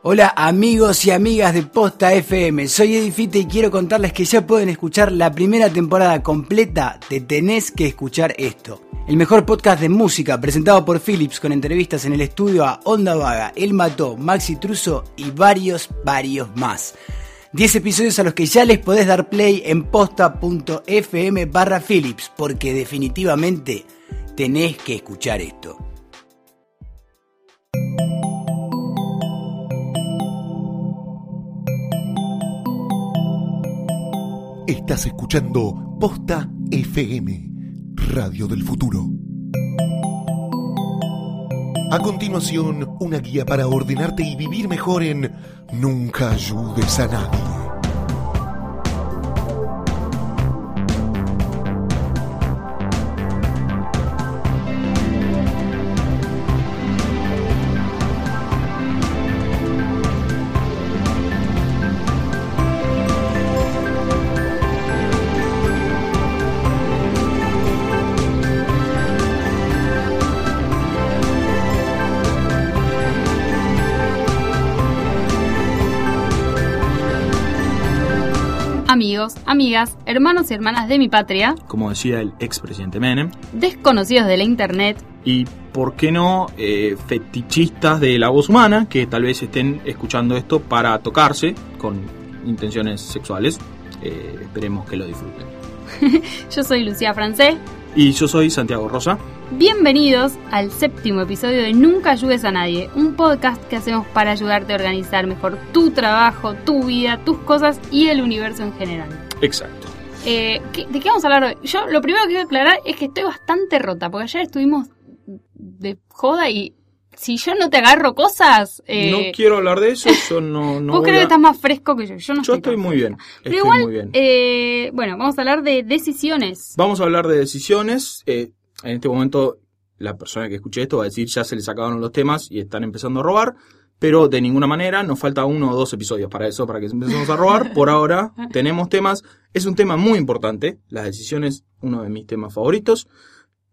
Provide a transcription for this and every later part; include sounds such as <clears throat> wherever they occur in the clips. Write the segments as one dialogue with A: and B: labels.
A: Hola amigos y amigas de Posta FM, soy Edifite y quiero contarles que ya pueden escuchar la primera temporada completa de Tenés que escuchar esto. El mejor podcast de música presentado por Philips con entrevistas en el estudio a Onda Vaga, El Mató, Maxi Truso y varios, varios más. 10 episodios a los que ya les podés dar play en posta.fm barra Philips, porque definitivamente tenés que escuchar esto.
B: Estás escuchando Posta FM, Radio del Futuro. A continuación, una guía para ordenarte y vivir mejor en Nunca ayudes a nadie.
C: Amigos, amigas, hermanos y hermanas de mi patria,
D: como decía el expresidente Menem,
C: desconocidos de la internet
D: y, ¿por qué no?, eh, fetichistas de la voz humana que tal vez estén escuchando esto para tocarse con intenciones sexuales. Eh, esperemos que lo disfruten. <laughs>
C: Yo soy Lucía Francés.
D: Y yo soy Santiago Rosa.
C: Bienvenidos al séptimo episodio de Nunca ayudes a nadie, un podcast que hacemos para ayudarte a organizar mejor tu trabajo, tu vida, tus cosas y el universo en general.
D: Exacto.
C: Eh, ¿De qué vamos a hablar hoy? Yo lo primero que quiero aclarar es que estoy bastante rota, porque ayer estuvimos de joda y si yo no te agarro cosas...
D: Eh, no quiero hablar de eso, yo no... <laughs> no
C: vos creo que estás más fresco que yo, yo no
D: Yo estoy, muy bien.
C: Pero igual, muy bien. Eh, bueno, vamos a hablar de decisiones.
D: Vamos a hablar de decisiones. Eh, en este momento, la persona que escuche esto va a decir, ya se les acabaron los temas y están empezando a robar. Pero de ninguna manera, nos falta uno o dos episodios para eso, para que empecemos a robar. <laughs> Por ahora tenemos temas. Es un tema muy importante. Las decisiones, uno de mis temas favoritos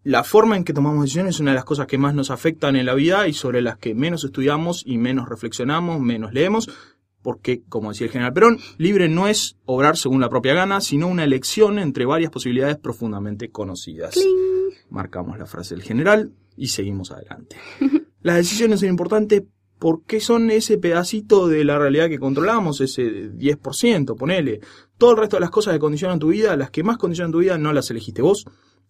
D: la forma en que tomamos decisiones es una de las cosas que más nos afectan en la vida y sobre las que menos estudiamos y menos reflexionamos, menos leemos, porque, como decía el general Perón, libre no es obrar según la propia gana, sino una elección entre varias posibilidades profundamente conocidas. Marcamos la frase del general y seguimos adelante. <laughs> Las decisiones son importantes porque son ese pedacito de la realidad que controlamos, ese 10%, ponele. Todo el resto de las cosas que condicionan tu vida, las que más condicionan tu vida, no las elegiste vos,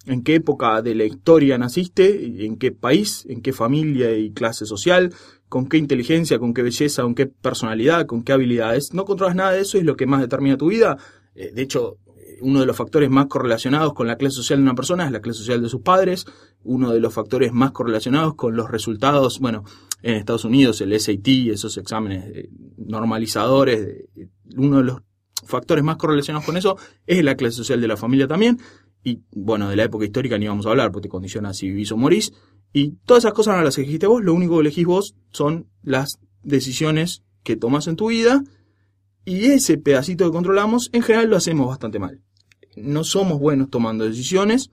D: en qué época de la historia naciste, en qué país, en qué familia y clase social, con qué inteligencia, con qué belleza, con qué personalidad, con qué habilidades. No controlas nada de eso, es lo que más determina tu vida. Eh, de hecho, uno de los factores más correlacionados con la clase social de una persona es la clase social de sus padres. Uno de los factores más correlacionados con los resultados, bueno, en Estados Unidos el SAT, esos exámenes eh, normalizadores, uno de los factores más correlacionados con eso es la clase social de la familia también y bueno, de la época histórica ni vamos a hablar, porque te condiciona si vivís o morís, y todas esas cosas no las elegiste vos, lo único que elegís vos son las decisiones que tomas en tu vida, y ese pedacito que controlamos, en general lo hacemos bastante mal. No somos buenos tomando decisiones.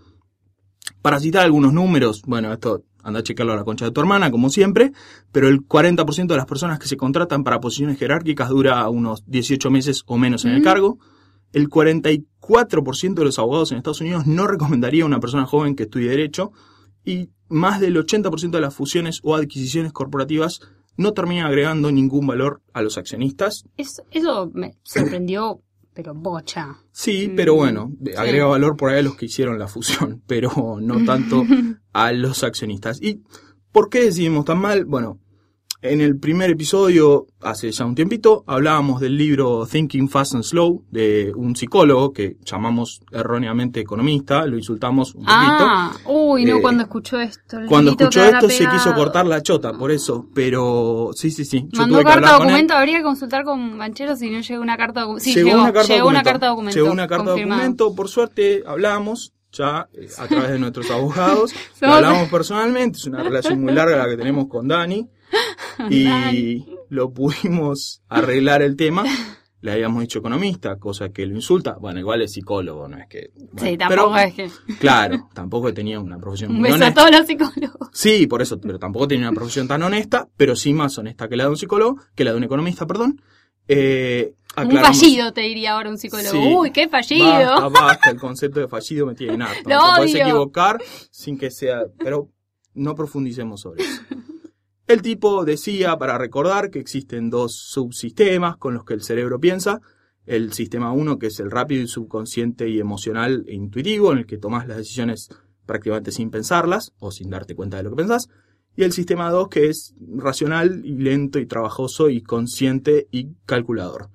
D: Para citar algunos números, bueno, esto anda a checarlo a la concha de tu hermana, como siempre, pero el 40% de las personas que se contratan para posiciones jerárquicas dura unos 18 meses o menos en el cargo el 44% de los abogados en Estados Unidos no recomendaría a una persona joven que estudie derecho y más del 80% de las fusiones o adquisiciones corporativas no terminan agregando ningún valor a los accionistas.
C: Eso, me sorprendió, pero bocha.
D: Sí, pero bueno, agrega valor por ahí a los que hicieron la fusión, <laughs> pero no tanto <laughs> a los accionistas. ¿Y por qué decidimos tan mal? Bueno, En el primer episodio, hace ya un tiempito, hablábamos del libro Thinking Fast and Slow de un psicólogo que llamamos erróneamente economista, lo insultamos un poquito.
C: Ah, uy, no,
D: Eh,
C: cuando escuchó esto. el
D: Cuando escuchó
C: que
D: esto se
C: pegado.
D: quiso cortar la chota, por eso, pero sí, sí, sí. Yo
C: Mandó
D: tuve que
C: carta
D: con él.
C: documento, habría que consultar con Banchero si no llegó una carta documento. Sí,
D: llegó,
C: llegó,
D: una carta
C: llegó una
D: documento.
C: carta documento.
D: Llegó una carta
C: confirmado.
D: documento, por suerte hablamos ya eh, a través de nuestros <laughs> abogados. Lo hablamos personalmente, es una relación muy larga la que tenemos con Dani. <laughs> Y lo pudimos arreglar el tema. Le habíamos dicho economista, cosa que lo insulta. Bueno, igual es psicólogo, no es que.
C: Sí,
D: bueno,
C: tampoco
D: pero,
C: es que.
D: Claro, tampoco tenía una profesión
C: Un
D: muy
C: beso a
D: honesta.
C: todos los psicólogos.
D: Sí, por eso, pero tampoco tenía una profesión tan honesta, pero sí más honesta que la de un psicólogo, que la de un economista, perdón. Eh,
C: Un fallido, te diría ahora un psicólogo.
D: Sí.
C: Uy, qué fallido.
D: Basta, basta, el concepto de fallido me tiene <laughs> No te puedes equivocar sin que sea, pero no profundicemos sobre eso. <laughs> El tipo decía, para recordar, que existen dos subsistemas con los que el cerebro piensa. El sistema 1, que es el rápido y subconsciente y emocional e intuitivo, en el que tomas las decisiones prácticamente sin pensarlas o sin darte cuenta de lo que pensás. Y el sistema 2, que es racional y lento y trabajoso y consciente y calculador.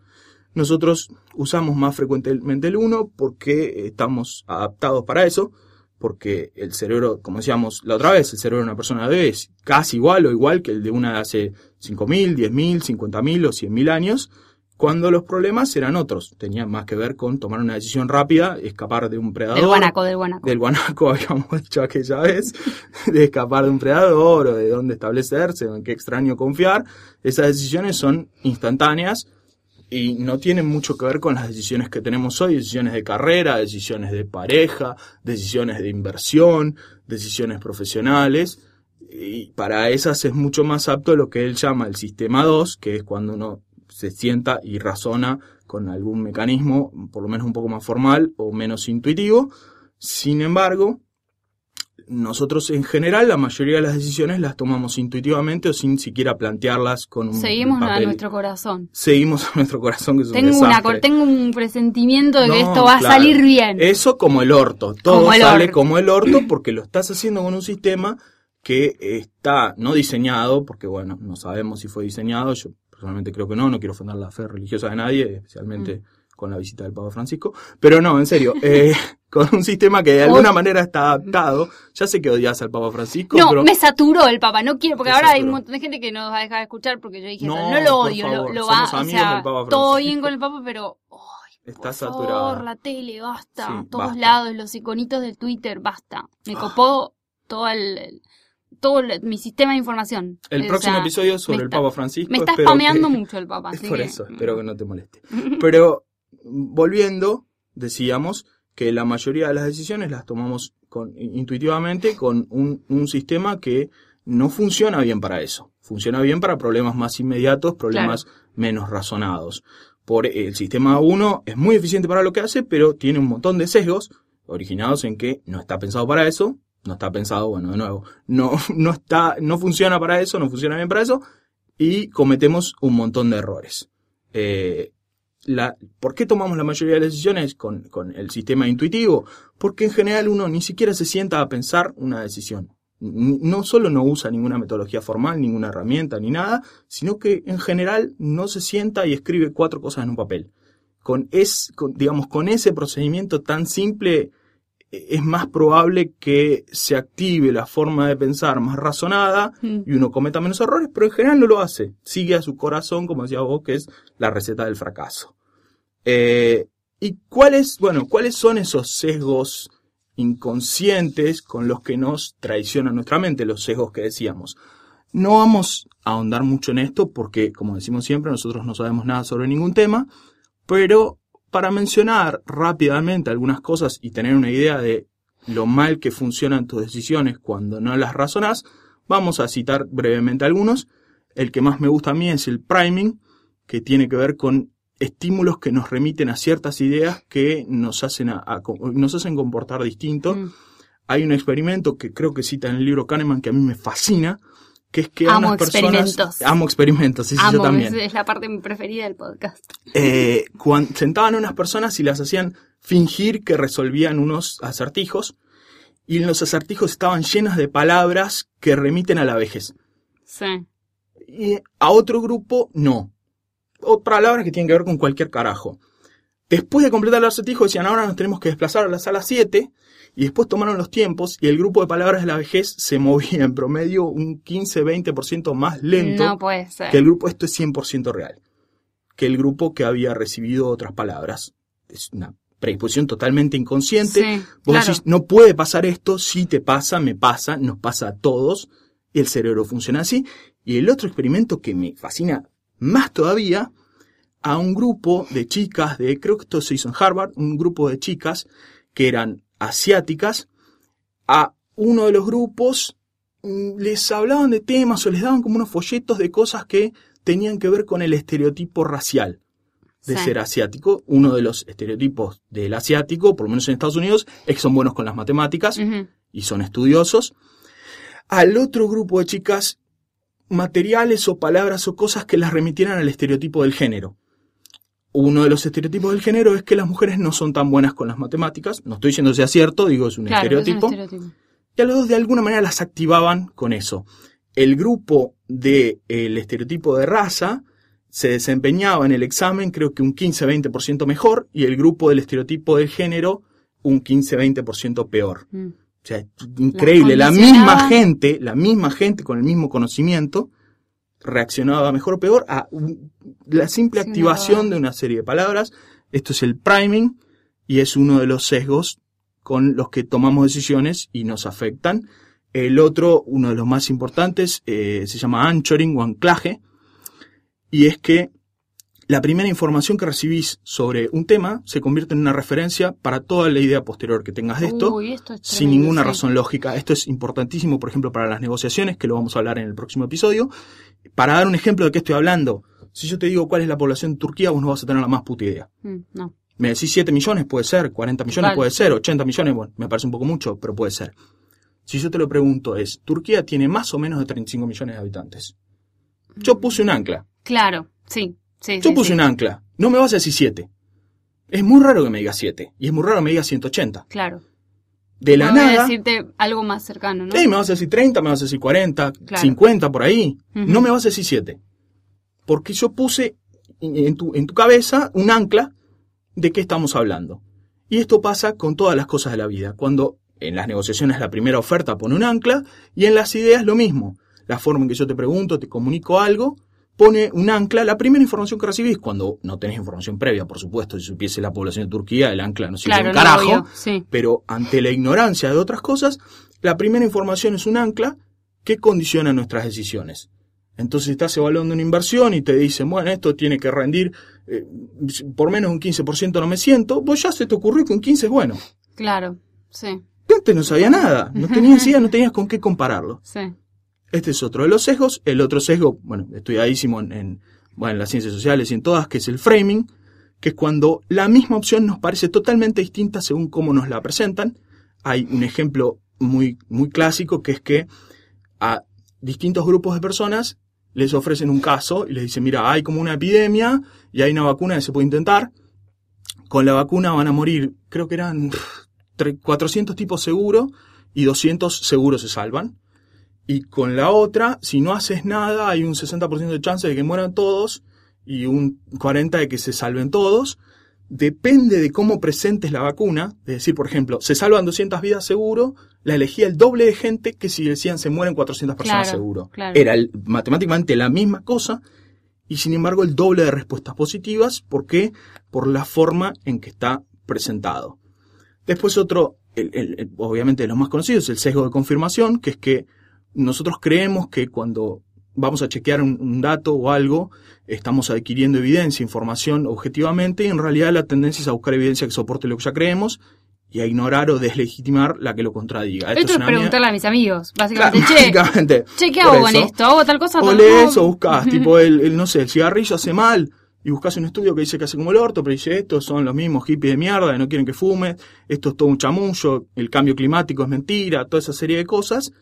D: Nosotros usamos más frecuentemente el 1 porque estamos adaptados para eso, porque el cerebro, como decíamos la otra vez, el cerebro de una persona bebé es casi igual o igual que el de una de hace 5.000, 10.000, 50.000 o 100.000 años, cuando los problemas eran otros. Tenían más que ver con tomar una decisión rápida, escapar de un predador.
C: Del guanaco, del guanaco.
D: Del guanaco, <laughs> habíamos dicho aquella vez, de escapar de un predador o de dónde establecerse en qué extraño confiar. Esas decisiones son instantáneas y no tienen mucho que ver con las decisiones que tenemos hoy, decisiones de carrera, decisiones de pareja, decisiones de inversión, decisiones profesionales. Y para esas es mucho más apto lo que él llama el sistema 2, que es cuando uno se sienta y razona con algún mecanismo, por lo menos un poco más formal o menos intuitivo. Sin embargo, nosotros en general la mayoría de las decisiones las tomamos intuitivamente o sin siquiera plantearlas con un
C: Seguimos a nuestro corazón.
D: Seguimos a nuestro corazón que es un
C: Tengo, una,
D: desastre.
C: cor- tengo un presentimiento de que esto va
D: claro.
C: a salir bien.
D: Eso como el orto. Todo
C: Como el
D: sale
C: orto.
D: como el orto porque lo estás haciendo con un sistema que está no diseñado, porque bueno, no sabemos si fue diseñado. Yo personalmente creo que no, no quiero ofender la fe religiosa de nadie, especialmente
C: Mm.
D: con la visita del Papa Francisco. Pero no, en serio, <laughs> eh, con un sistema que de alguna manera está adaptado. Ya sé que odias al Papa Francisco,
C: No,
D: pero
C: me saturó el papa, no quiero, porque ahora hay un montón de gente que nos va a dejar de escuchar porque yo dije,
D: No,
C: eso, no lo
D: por
C: odio,
D: favor,
C: lo, lo
D: somos
C: va, o sea,
D: del Papa
C: todo
D: Francisco.
C: bien con el papa, pero,
D: está
C: por
D: saturado.
C: favor, la tele, basta,
D: Sí,
C: todos
D: basta.
C: lados, los iconitos del Twitter, basta. Me
D: Ah.
C: copó todo el, el- todo el- mi sistema de información.
D: El
C: O
D: próximo
C: sea,
D: episodio sobre el Papa Francisco.
C: Me está spameando
D: que-
C: mucho el papa, <laughs>
D: Es
C: así
D: por
C: que-
D: eso, espero que no te moleste. <laughs> Pero volviendo, decíamos que la mayoría de las decisiones las tomamos con, intuitivamente con un, un sistema que no funciona bien para eso. Funciona bien para problemas más inmediatos, problemas menos razonados. Por el sistema 1 es muy eficiente para lo que hace, pero tiene un montón de sesgos originados en que no está pensado para eso, no está pensado, bueno, de nuevo, no, <laughs> no está, no funciona para eso, no funciona bien para eso, y cometemos un montón de errores. Eh, la, ¿Por qué tomamos la mayoría de las decisiones con, con el sistema intuitivo? Porque en general uno ni siquiera se sienta a pensar una decisión. No solo no usa ninguna metodología formal, ninguna herramienta ni nada, sino que en general no se sienta y escribe cuatro cosas en un papel. Con, es, con, digamos, con ese procedimiento tan simple eh, es más probable que se active la forma de pensar más razonada
C: Mm.
D: y uno cometa menos errores, pero en general no lo hace. Sigue a su corazón, como decía vos, que es la receta del fracaso. Eh, ¿Y cuáles, bueno, cuáles son esos sesgos inconscientes con los que nos traiciona nuestra mente, los sesgos que decíamos? No vamos a ahondar mucho en esto porque, como decimos siempre, nosotros no sabemos nada sobre ningún tema, pero para mencionar rápidamente algunas cosas y tener una idea de lo mal que funcionan tus decisiones cuando no las razonas, vamos a citar brevemente algunos. El que más me gusta a mí es el priming, que tiene que ver con estímulos que nos remiten a ciertas ideas que nos hacen, a- a- nos hacen comportar distinto.
C: Mm.
D: Hay un experimento que creo que cita en el libro Kahneman que a mí me fascina, que es que a
C: Amo
D: unas personas...
C: experimentos.
D: Amo experimentos, sí, sí, yo también.
C: es, la parte preferida del podcast.
D: Eh, cuan- sentaban a unas personas y las hacían fingir que resolvían unos acertijos, y en los acertijos estaban llenos de palabras que remiten a la vejez.
C: Sí.
D: y a otro grupo no. O palabras que tienen que ver con cualquier carajo. Después de completar el acertijo decían, ahora nos tenemos que desplazar a la sala 7, y después tomaron los tiempos y el grupo de palabras de la vejez se <laughs> movía en promedio un 15-20% más lento
C: No puede ser.
D: que el grupo, esto es 100% real, que el grupo que había recibido otras palabras. Es una predisposición totalmente inconsciente.
C: Sí,
D: Vos
C: claro.
D: decís, no puede pasar esto, si te pasa, me pasa, nos pasa a todos, el cerebro funciona así. Y el otro experimento que me fascina más todavía, a un grupo de chicas de, creo que esto se hizo en Harvard, un grupo de chicas que eran asiáticas, a uno de los grupos mm, les hablaban de temas o les daban como unos folletos de cosas que tenían que ver con el estereotipo racial de
C: Sí.
D: ser asiático. Uno de los estereotipos del asiático, por lo menos en Estados Unidos, es que son buenos con las matemáticas y son estudiosos. Al otro grupo de chicas, materiales o palabras o cosas que las remitieran al estereotipo del género. Uno de los estereotipos del género es que las mujeres no son tan buenas con las matemáticas. No estoy diciendo sea cierto, digo es un
C: Claro, es un
D: estereotipo.
C: estereotipo.
D: Y a los dos de alguna manera las activaban con eso. El grupo del estereotipo de raza se desempeñaba en el examen creo que un 15-20% mejor y el grupo del estereotipo de género un 15-20% peor.
C: Mm.
D: O sea, increíble. La misma gente, la misma gente con el mismo conocimiento reaccionaba mejor o peor a la simple
C: Sí,
D: activación de una serie de palabras. Esto es el priming y es uno de los sesgos con los que tomamos decisiones y nos afectan. El otro, uno de los más importantes, eh, se llama anchoring o anclaje y es que la primera información que recibís sobre un tema se convierte en una referencia para toda la idea posterior que tengas de esto
C: Uy, esto es
D: sin ninguna razón lógica. Esto es importantísimo, por ejemplo, para las negociaciones, que lo vamos a hablar en el próximo episodio. Para dar un ejemplo de qué estoy hablando, si yo te digo cuál es la población de Turquía, vos no vas a tener la más puta idea.
C: Mm, no.
D: Me decís 7 millones, puede ser, 40 millones puede ser, 80 millones, bueno, me parece un poco mucho, pero puede ser. Si yo te lo pregunto es, Turquía tiene más o menos de 35 millones de habitantes. Yo puse un ancla.
C: Claro, sí. Sí
D: Yo
C: sí,
D: puse
C: sí.
D: un ancla. No me vas a decir 7. Es muy raro que me digas 7. Y es muy raro que me digas 180.
C: Claro.
D: De la
C: No voy a
D: nada.
C: decirte algo más cercano, ¿no?
D: Sí, me vas a decir 30, me vas a decir 40,
C: Claro.
D: 50 por ahí. No me vas a decir 7. Porque yo puse en tu, en tu cabeza un ancla de qué estamos hablando. Y esto pasa con todas las cosas de la vida. Cuando en las negociaciones la primera oferta pone un ancla y en las ideas lo mismo. La forma en que yo te pregunto, te comunico algo, pone un ancla. La primera información que recibís, cuando no tenés información previa, por supuesto, si supiese la población de Turquía, el ancla no sirve
C: Claro,
D: un carajo
C: sí.
D: pero ante la ignorancia de otras cosas, la primera información es un ancla que condiciona nuestras decisiones. Entonces estás evaluando una inversión y te dicen, bueno, esto tiene que rendir eh, por menos un 15% no me siento, vos ya se te ocurrió que un 15 es bueno.
C: Claro, sí,
D: Antes no sabía nada, no tenías idea, no tenías con qué compararlo.
C: sí.
D: Este es otro de los sesgos. El otro sesgo, bueno, estudiadísimo en, las ciencias sociales y en todas, que es el framing, que es cuando la misma opción nos parece totalmente distinta según cómo nos la presentan. Hay un ejemplo muy, muy clásico que es que a distintos grupos de personas les ofrecen un caso y les dicen, mira, hay como una epidemia y hay una vacuna que se puede intentar. Con la vacuna van a morir, creo que eran pff, tre- 400 tipos seguro y 200 seguros se salvan. Y con la otra, si no haces nada, hay un 60% de chance de que mueran todos y un 40% de que se salven todos. Depende de cómo presentes la vacuna. Es decir, por ejemplo, se salvan 200 vidas seguro, la elegía el doble de gente que si decían se mueren 400 personas
C: Claro,
D: seguro.
C: claro.
D: Era el- matemáticamente la misma cosa y sin embargo el doble de respuestas positivas. ¿Por qué? Por la forma en que está presentado. Después otro, el- el- el- obviamente de los más conocidos, el sesgo de confirmación, que es que nosotros creemos que cuando vamos a chequear un, un dato o algo, estamos adquiriendo evidencia, información objetivamente, y en realidad la tendencia es a buscar evidencia que soporte lo que ya creemos y a ignorar o deslegitimar la que lo contradiga.
C: Esto es preguntarle a mis amigos,
D: Claro,
C: básicamente. che,
D: básicamente.
C: che, ¿qué hago con esto? ¿Hago tal cosa?
D: O lees o buscas, tipo, el, el, no sé, el cigarrillo hace mal, y buscas un estudio que dice que hace como el orto, pero dice, estos son los mismos hippies de mierda, que no quieren que fumes, esto es todo un chamullo, el cambio climático es mentira, toda esa serie de cosas,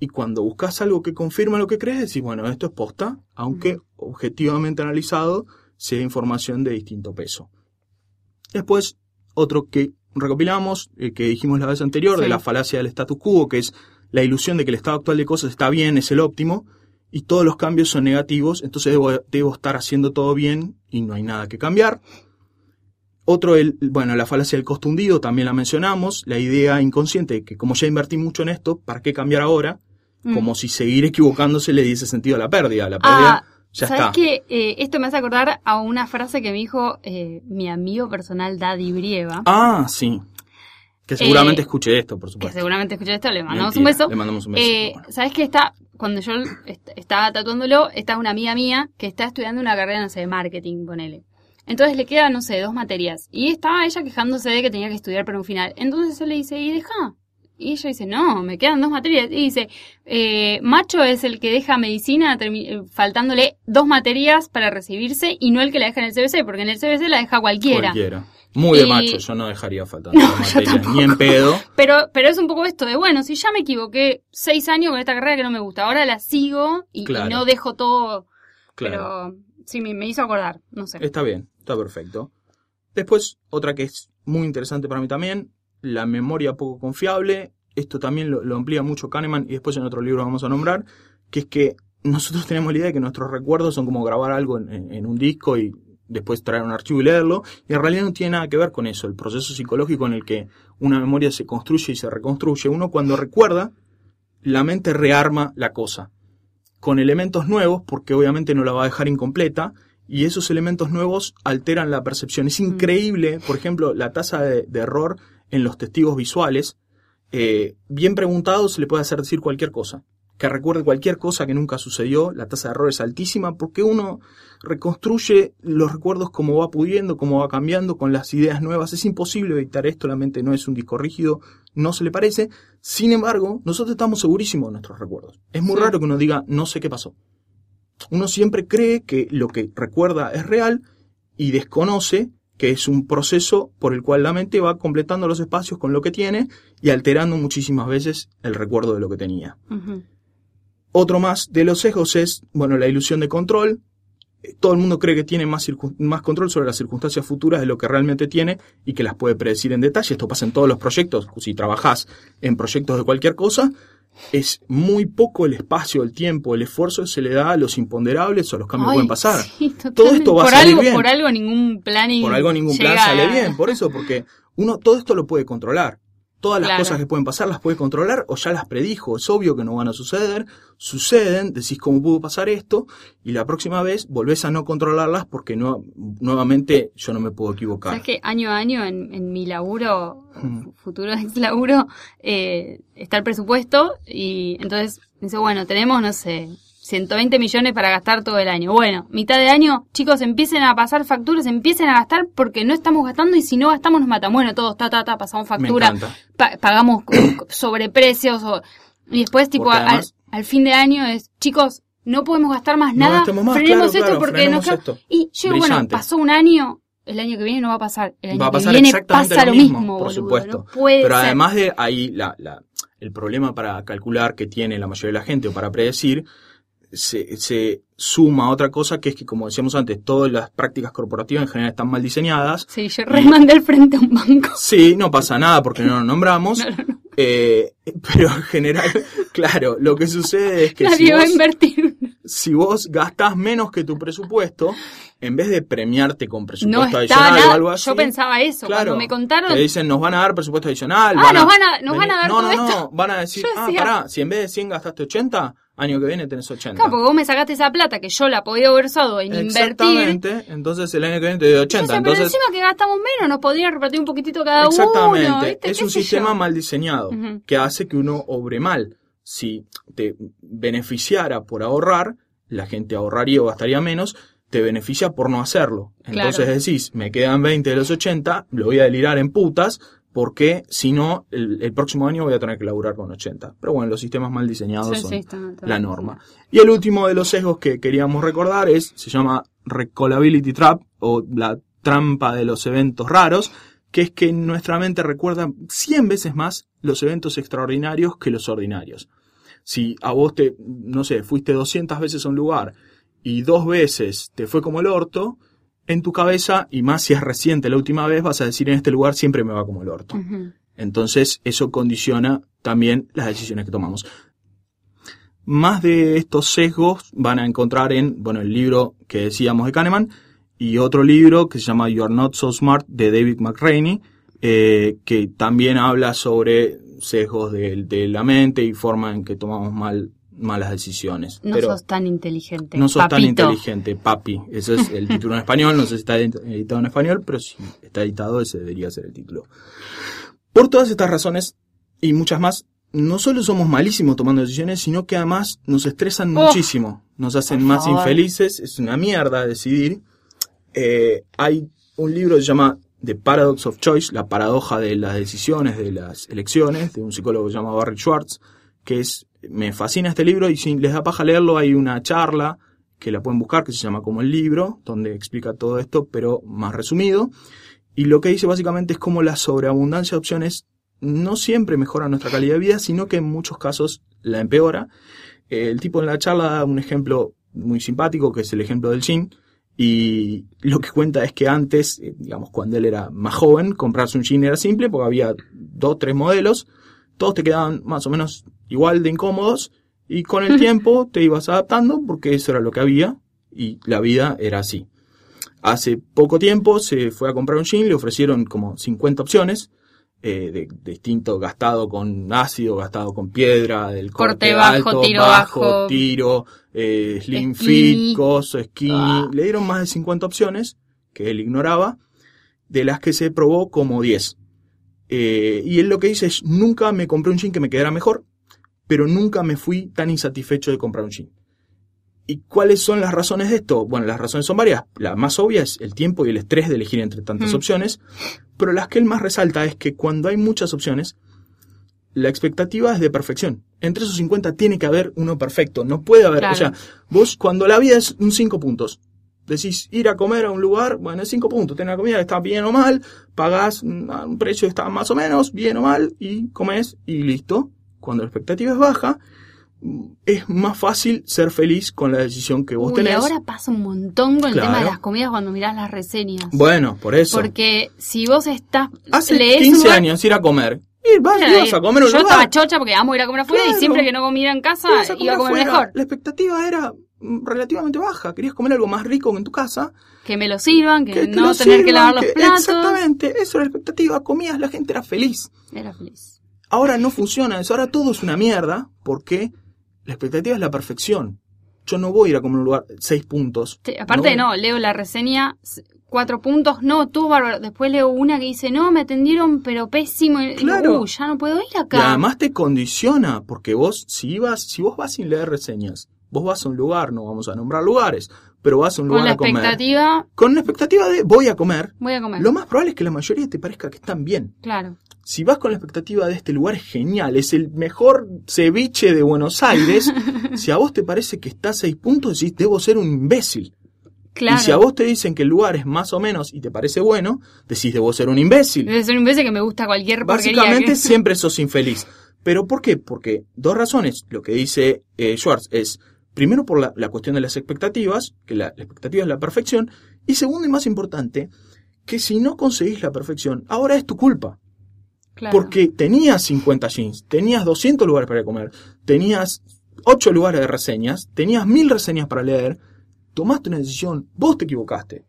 D: y cuando buscas algo que confirma lo que crees, decís, bueno, esto es posta, aunque objetivamente analizado sea información de distinto peso. Después, otro que recopilamos, eh, que dijimos la vez anterior,
C: Sí.
D: de la falacia del status quo, que es la ilusión de que el estado actual de cosas está bien, es el óptimo, y todos los cambios son negativos, entonces debo, debo estar haciendo todo bien y no hay nada que cambiar. Otro, el, bueno, la falacia del costo hundido, también la mencionamos, la idea inconsciente de que como ya invertí mucho en esto, ¿para qué cambiar ahora?
C: Mm.
D: Como si seguir equivocándose le diese sentido a la pérdida. La pérdida
C: Ah,
D: ya
C: ¿Sabes
D: está.
C: qué? Eh, esto me hace acordar a una frase que me dijo eh, mi amigo personal Daddy Brieva,
D: Ah, sí. Que seguramente
C: Eh,
D: escuche esto, por
C: que
D: supuesto.
C: seguramente escuchó esto, le mandamos
D: Mentira,
C: un beso.
D: Le mandamos un beso.
C: Eh,
D: Bueno.
C: ¿Sabes qué está? Cuando yo est- estaba tatuándolo, está una amiga mía que está estudiando una carrera, no sé, de marketing, ponele. Entonces le quedan, no sé, dos materias. Y estaba ella quejándose de que tenía que estudiar para un final. Entonces él le dice, ¿y deja? Y ella dice, no, me quedan dos materias. Y dice, eh, macho es el que deja medicina eh, faltándole dos materias para recibirse y no el que la deja en el CBC, porque en el CBC la deja cualquiera.
D: Cualquiera. Muy de
C: Y-
D: macho, yo no dejaría faltando <laughs>
C: No,
D: la
C: yo
D: materia,
C: tampoco.
D: ni en pedo.
C: Pero, pero es un poco esto de, bueno, si ya me equivoqué seis años con esta carrera que no me gusta, ahora la sigo y, no dejo todo.
D: Claro.
C: Pero sí, me, hizo acordar, no sé.
D: Está bien, está perfecto. Después, otra que es muy interesante para mí también, la memoria poco confiable. Esto también lo, amplía mucho Kahneman y después en otro libro vamos a nombrar, que es que nosotros <laughs> tenemos la idea de que nuestros recuerdos son como grabar algo en- en un disco y después traer un archivo y leerlo, y en realidad no tiene nada que ver con eso, el proceso psicológico en el que una memoria se construye y se reconstruye. Uno cuando recuerda, la mente rearma la cosa con elementos nuevos, porque obviamente no la va a dejar incompleta, y esos elementos nuevos alteran la percepción. Es increíble, por ejemplo, la tasa de, de error en los testigos visuales. Eh, bien preguntado se le puede hacer decir cualquier cosa. Que recuerde cualquier cosa que nunca sucedió, la tasa de error es altísima porque uno reconstruye los recuerdos como va pudiendo, como va cambiando, con las ideas nuevas. Es imposible evitar esto, la mente no es un disco rígido, no se le parece. Sin embargo, nosotros estamos segurísimos de nuestros recuerdos. Es muy
C: Sí.
D: raro que uno diga, no sé qué pasó. Uno siempre cree que lo que recuerda es real y desconoce que es un proceso por el cual la mente va completando los espacios con lo que tiene y alterando muchísimas veces el recuerdo de lo que tenía. Otro más de los sesgos es, bueno, la ilusión de control. Eh, Todo el mundo cree que tiene más, más control sobre las circunstancias futuras de lo que realmente tiene y que las puede predecir en detalle. Esto pasa en todos los proyectos. Si trabajás en proyectos de cualquier cosa, es muy poco el espacio, el tiempo, el esfuerzo que se le da a los imponderables o a los cambios que pueden pasar.
C: sí.
D: Todo esto va a
C: por
D: salir
C: algo,
D: bien.
C: Por algo ningún plan y
D: Por algo ningún plan
C: llega
D: sale
C: a-
D: bien. Por eso, porque uno todo esto lo puede controlar. Todas las
C: Claro.
D: cosas que pueden pasar las puede controlar o ya las predijo. Es obvio que no van a suceder. Suceden, decís cómo pudo pasar esto y la próxima vez volvés a no controlarlas porque no, nuevamente yo no me puedo equivocar.
C: ¿Sabes que año a año en, en mi laburo,
D: Mm.
C: futuro ex laburo, eh, está el presupuesto y entonces dice, bueno, tenemos, no sé, 120 millones para gastar todo el año. Bueno, mitad de año, chicos, empiecen a pasar facturas, empiecen a gastar porque no estamos gastando y si no gastamos nos matan. Bueno, todos, ta, ta, ta, pasamos factura, pa- pagamos sobreprecios o- y después tipo al, fin de año es, chicos, no podemos gastar más
D: No
C: nada,
D: más,
C: frenemos
D: claro,
C: esto
D: claro,
C: porque
D: frenemos
C: nos...
D: esto.
C: Y yo, bueno, pasó un año, el año que viene no va a pasar, el año
D: Va a
C: que
D: pasar
C: viene
D: exactamente
C: pasa
D: lo
C: lo
D: mismo,
C: mismo,
D: por
C: boludo,
D: supuesto.
C: no puede
D: Pero
C: ser.
D: además de ahí la, la- el problema para calcular que tiene la mayoría de la gente o para predecir, se, se suma otra cosa que es que, como decíamos antes, todas las prácticas corporativas en general están mal diseñadas.
C: Sí, yo remandé al frente a un banco.
D: Sí, no pasa nada porque no lo nombramos. <laughs> Eh, pero en general, <laughs> claro, lo que sucede es que si
C: va a
D: vos,
C: invertir.
D: si vos gastás menos que tu presupuesto, en vez de premiarte con
C: No
D: presupuesto
C: estaba
D: adicional o
C: nada.
D: algo así,
C: Yo pensaba eso.
D: Claro,
C: Cuando me contaron,
D: te dicen nos van a dar presupuesto adicional.
C: Ah, nos van a- nos van a dar
D: no,
C: todo
D: no, no,
C: esto.
D: van a decir,
C: Yo
D: ah,
C: decía-
D: pará, si en vez de 100 gastaste 80, año que viene tenés 80.
C: claro, porque vos me sacaste esa plata que yo la podía haber usado en invertir.
D: Exactamente, entonces el año que viene te doy
C: Yo
D: 80.
C: decía, pero
D: entonces,
C: encima que gastamos menos, nos podrían repartir un poquitito cada uno.
D: Exactamente. Es
C: ¿Qué
D: un
C: sé
D: sistema
C: yo?
D: mal diseñado que hace que uno obre mal. Si te beneficiara por ahorrar, la gente ahorraría o gastaría menos, te beneficia por no hacerlo. Entonces
C: Claro.
D: decís, me quedan 20 de los 80, lo voy a delirar en putas, porque si no, el, el próximo año voy a tener que laburar con 80. Pero bueno, los sistemas mal diseñados
C: Sí,
D: son
C: sí, está- está
D: la norma. Y el último de los sesgos que queríamos recordar es, se llama Recallability Trap o la trampa de los eventos raros, que es que nuestra mente recuerda 100 veces más los eventos extraordinarios que los ordinarios. Si a vos te, no sé, fuiste 200 veces a un lugar y dos veces te fue como el orto, en tu cabeza, y más si es reciente la última vez, vas a decir en este lugar siempre me va como el orto. Entonces, eso condiciona también las decisiones que tomamos. Más de estos sesgos van a encontrar en, bueno, el libro que decíamos de Kahneman y otro libro que se llama You Are Not So Smart de David McRaney, eh, que también habla sobre sesgos de, de la mente y forma en que tomamos mal malas decisiones.
C: No
D: Pero
C: sos tan inteligente.
D: no sos tan inteligente, papi. Ese es el título en <laughs> español. No sé si está editado en español, pero si está editado, ese debería ser el título. Por todas estas razones y muchas más, no solo somos malísimos tomando decisiones, sino que además nos estresan
C: Oh,
D: muchísimo. Nos hacen más
C: favor.
D: infelices. Es una mierda decidir. Eh, hay un libro que se llama The Paradox of Choice, la paradoja de las decisiones, de las elecciones, de un psicólogo que se llama Barry Schwartz, que es, me fascina este libro y si les da paja leerlo hay una charla que la pueden buscar que se llama como el libro, donde explica todo esto, pero más resumido. Y lo que dice básicamente es cómo la sobreabundancia de opciones no siempre mejora nuestra calidad de vida, sino que en muchos casos la empeora. Eh, El tipo en la charla da un ejemplo muy simpático, que es el ejemplo del jean, y lo que cuenta es que antes, eh, digamos, cuando él era más joven, comprarse un jean era simple porque había dos, tres modelos, todos te quedaban más o menos igual de incómodos, y con el <laughs> tiempo te ibas adaptando porque eso era lo que había, y la vida era así. Hace poco tiempo se fue a comprar un jean, le ofrecieron como 50 opciones, eh, de, de distinto, gastado con ácido, gastado con piedra, del corte,
C: Corte bajo,
D: alto,
C: tiro
D: bajo,
C: bajo.
D: tiro, eh, slim
C: Skinny.
D: fit, coso, skinny.
C: Ah.
D: Le dieron más de 50 opciones que él ignoraba, de las que se probó como 10. Eh, y él lo que dice es, nunca me compré un jean que me quedara mejor, pero nunca me fui tan insatisfecho de comprar un jean. ¿Y cuáles son las razones de esto? Bueno, las razones son varias. La más obvia es el tiempo y el estrés de elegir entre tantas
C: Mm.
D: opciones, pero las que él más resalta es que cuando hay muchas opciones, la expectativa es de perfección. Entre esos 50 tiene que haber uno perfecto, no puede haber,
C: Claro.
D: o sea, vos cuando la vida es un 5 puntos, decís ir a comer a un lugar, bueno, es 5 puntos, tenés la comida que está bien o mal, pagás mm, a un precio que está más o menos, bien o mal, y comes y listo. Cuando la expectativa es baja, mm, es más fácil ser feliz con la decisión que vos
C: Uy,
D: tenés.
C: ahora pasa un montón con el tema de
D: Claro.
C: las comidas cuando mirás las reseñas.
D: Bueno, por eso.
C: Porque si vos estás...
D: Hace
C: lees un
D: 15
C: lugar-
D: años ir a comer. Y vas,
C: Claro,
D: ibas a comer un
C: yo
D: lugar.
C: estaba chocha porque amo ir a comer afuera
D: Claro.
C: y siempre que no comiera en casa iba a comer
D: afuera.
C: mejor.
D: La expectativa era relativamente baja. Querías comer algo más rico que en tu casa.
C: Que me lo sirvan, que,
D: que te
C: no tener que lavar los
D: que-
C: platos.
D: Exactamente, eso era la expectativa. Comías, la gente era feliz.
C: Era feliz.
D: Ahora no funciona eso. Ahora todo es una mierda porque la expectativa es la perfección. Yo no voy a ir a comer un lugar seis puntos.
C: Sí, aparte, no, leo la reseña, cuatro puntos, no, tú bárbaro. Después leo una que dice, no, me atendieron, pero pésimo. Y digo,
D: Claro.
C: "Uh, ya no puedo ir
D: Y
C: acá.
D: además te condiciona, porque vos, si ibas, si vos vas sin leer reseñas, vos vas a un lugar, no vamos a nombrar lugares, pero vas a un
C: Con
D: lugar
C: la
D: a comer.
C: expectativa,
D: Con la expectativa de voy a comer,
C: voy a comer.
D: lo más probable es que la mayoría te parezca que están bien.
C: Claro.
D: Si vas con la expectativa de este lugar es genial, es el mejor ceviche de Buenos Aires, <laughs> si a vos te parece que está a seis puntos, decís, debo ser un imbécil.
C: Claro.
D: Y si a vos te dicen que el lugar es más o menos y te parece bueno, decís, debo ser un imbécil.
C: Debe ser un beso que me gusta cualquier.
D: Básicamente
C: que- <laughs>
D: siempre sos infeliz. ¿Pero por qué? Porque dos razones. Lo que dice eh, Schwartz es, primero por la, la cuestión de las expectativas, que la, la expectativa es la perfección, y segundo y más importante, que si no conseguís la perfección, ahora es tu culpa.
C: Claro.
D: Porque tenías 50 jeans, tenías 200 lugares para comer, tenías 8 lugares de reseñas, tenías 1000 reseñas para leer, tomaste una decisión, vos te equivocaste.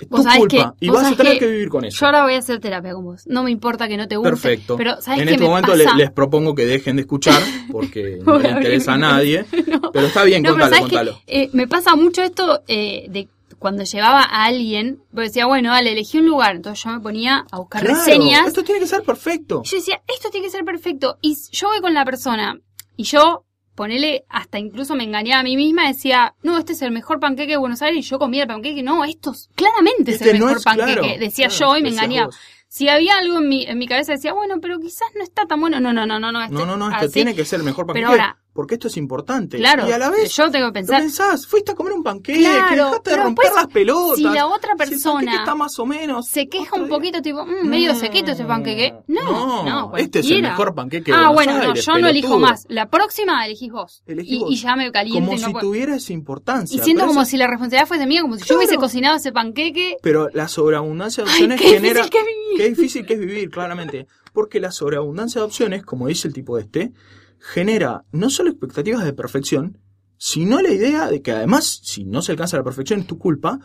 D: Es tu culpa
C: que-
D: y vas a tener
C: que
D: vivir con eso.
C: Yo ahora voy a hacer terapia con vos. No me importa que no te guste.
D: Perfecto.
C: Pero, ¿sabes
D: en este
C: me
D: momento le- les propongo que dejen de escuchar porque <laughs> no le interesa a nadie. <laughs>
C: No.
D: Pero está bien,
C: No, pero
D: contalo.
C: Eh, me pasa mucho esto eh, de cuando llevaba a alguien, porque decía, bueno, dale, elegí un lugar. Entonces yo me ponía a buscar
D: Claro,
C: reseñas.
D: esto tiene que ser perfecto.
C: Y yo decía, esto tiene que ser perfecto. Y yo voy con la persona y yo, ponele, hasta incluso me engañaba a mí misma, decía, no, este es el mejor panqueque de Buenos Aires y yo comía el panqueque. No, esto es- claramente es
D: Este
C: el
D: no
C: mejor
D: es
C: panqueque,
D: claro,
C: decía
D: claro,
C: yo y me engañaba.
D: vos.
C: Si había algo en mi, en mi cabeza, decía, bueno, pero quizás no está tan bueno. No, no, no, no, no. Este,
D: No, no, no, esto
C: así.
D: tiene que ser el mejor panqueque.
C: Pero ahora-
D: porque esto es importante.
C: Claro,
D: y a la vez,
C: yo tengo que pensar,
D: pensás, fuiste a comer un panqueque,
C: Claro,
D: dejaste de romper
C: después,
D: las pelotas.
C: si la otra
D: Si
C: persona
D: está más o menos.
C: se queja un poquito, tipo, "Mm, medio
D: No,
C: sequito este panqueque. No, no,
D: este es el mejor panqueque de
C: Ah, bueno, no, yo no elijo más. La próxima elegís vos.
D: Elegí
C: y,
D: vos.
C: y ya me caliento
D: Como si tuviera esa importancia.
C: Y siento como
D: esa-
C: si la responsabilidad fuese mía, como si yo hubiese cocinado ese panqueque.
D: Pero la sobreabundancia de
C: Ay,
D: opciones
C: qué
D: genera...
C: difícil que es vivir.
D: Qué difícil que es vivir, claramente. Porque la sobreabundancia de opciones, como dice el tipo este, genera no solo expectativas de perfección, sino la idea de que además, si no se alcanza la perfección, es tu culpa,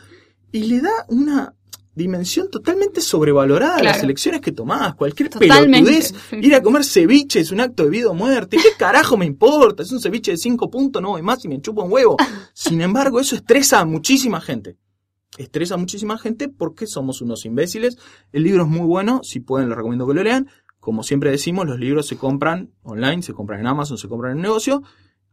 D: y le da una dimensión totalmente sobrevalorada a las elecciones que tomás. Cualquier
C: Totalmente.
D: pelotudez, ir a comer ceviche es un acto de vida o muerte. ¿Qué carajo me importa? Es un ceviche de cinco puntos, no voy más y me chupa un huevo. Sin embargo, eso estresa a muchísima gente. Estresa a muchísima gente porque somos unos imbéciles. El libro es muy bueno, si pueden les recomiendo que lo lean. Como siempre decimos, los libros se compran online, se compran en Amazon, se compran en el negocio.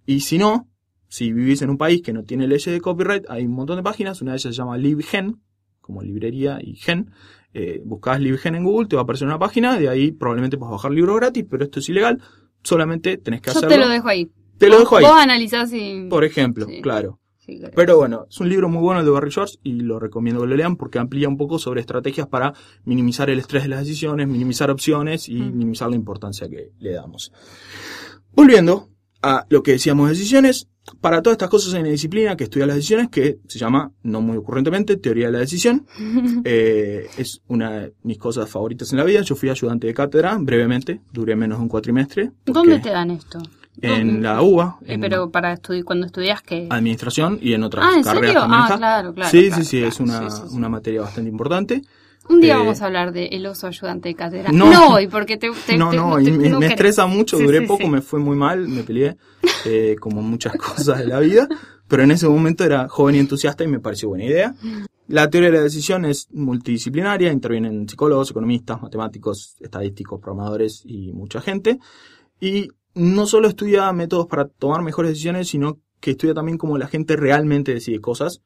D: Y si no, si vivís en un país que no tiene leyes de copyright, hay un montón de páginas. Una de ellas se llama LibGen, como librería y gen. Eh, buscás LibGen en Google, te va a aparecer una página, de ahí probablemente puedes bajar libro gratis, pero esto es ilegal. Solamente tenés que
C: Yo
D: hacerlo.
C: te lo dejo ahí.
D: Te lo dejo ahí,
C: Vos analizás y...
D: por ejemplo,
C: Sí.
D: claro. Pero bueno, es un libro muy bueno el de Barry Shorts y lo recomiendo que lo lean porque amplía un poco sobre estrategias para minimizar el estrés de las decisiones, minimizar opciones y
C: Mm.
D: minimizar la importancia que le damos. Volviendo a lo que decíamos de decisiones, para todas estas cosas hay una disciplina que estudia las decisiones que se llama, no muy ocurrentemente, teoría de la decisión. <laughs> Eh, es una de mis cosas favoritas en la vida. Yo fui ayudante de cátedra brevemente, duré menos de un cuatrimestre.
C: ¿Dónde
D: porque
C: te dan esto?
D: En la UBA,
C: Eh,
D: en
C: pero para estudiar, cuando estudias que...
D: administración y en otras
C: Ah, ¿en
D: carreras
C: serio?
D: también
C: Ah,
D: está.
C: claro, claro,
D: Sí,
C: claro,
D: sí,
C: claro.
D: es una,
C: Sí, sí.
D: una materia bastante importante.
C: Un día
D: eh,
C: vamos a hablar de el oso ayudante de cátedra.
D: no.
C: No, hoy, porque te... te-
D: no, no,
C: te-
D: me,
C: no
D: me estresa mucho,
C: Sí,
D: duré poco, me fue muy mal, me peleé, eh, como muchas <laughs> cosas de la vida, pero en ese momento era joven y entusiasta y me pareció buena idea. La teoría de la decisión es multidisciplinaria, intervienen psicólogos, economistas, matemáticos, estadísticos, programadores y mucha gente. Y no solo estudia métodos para tomar mejores decisiones, sino que estudia también cómo la gente realmente decide cosas.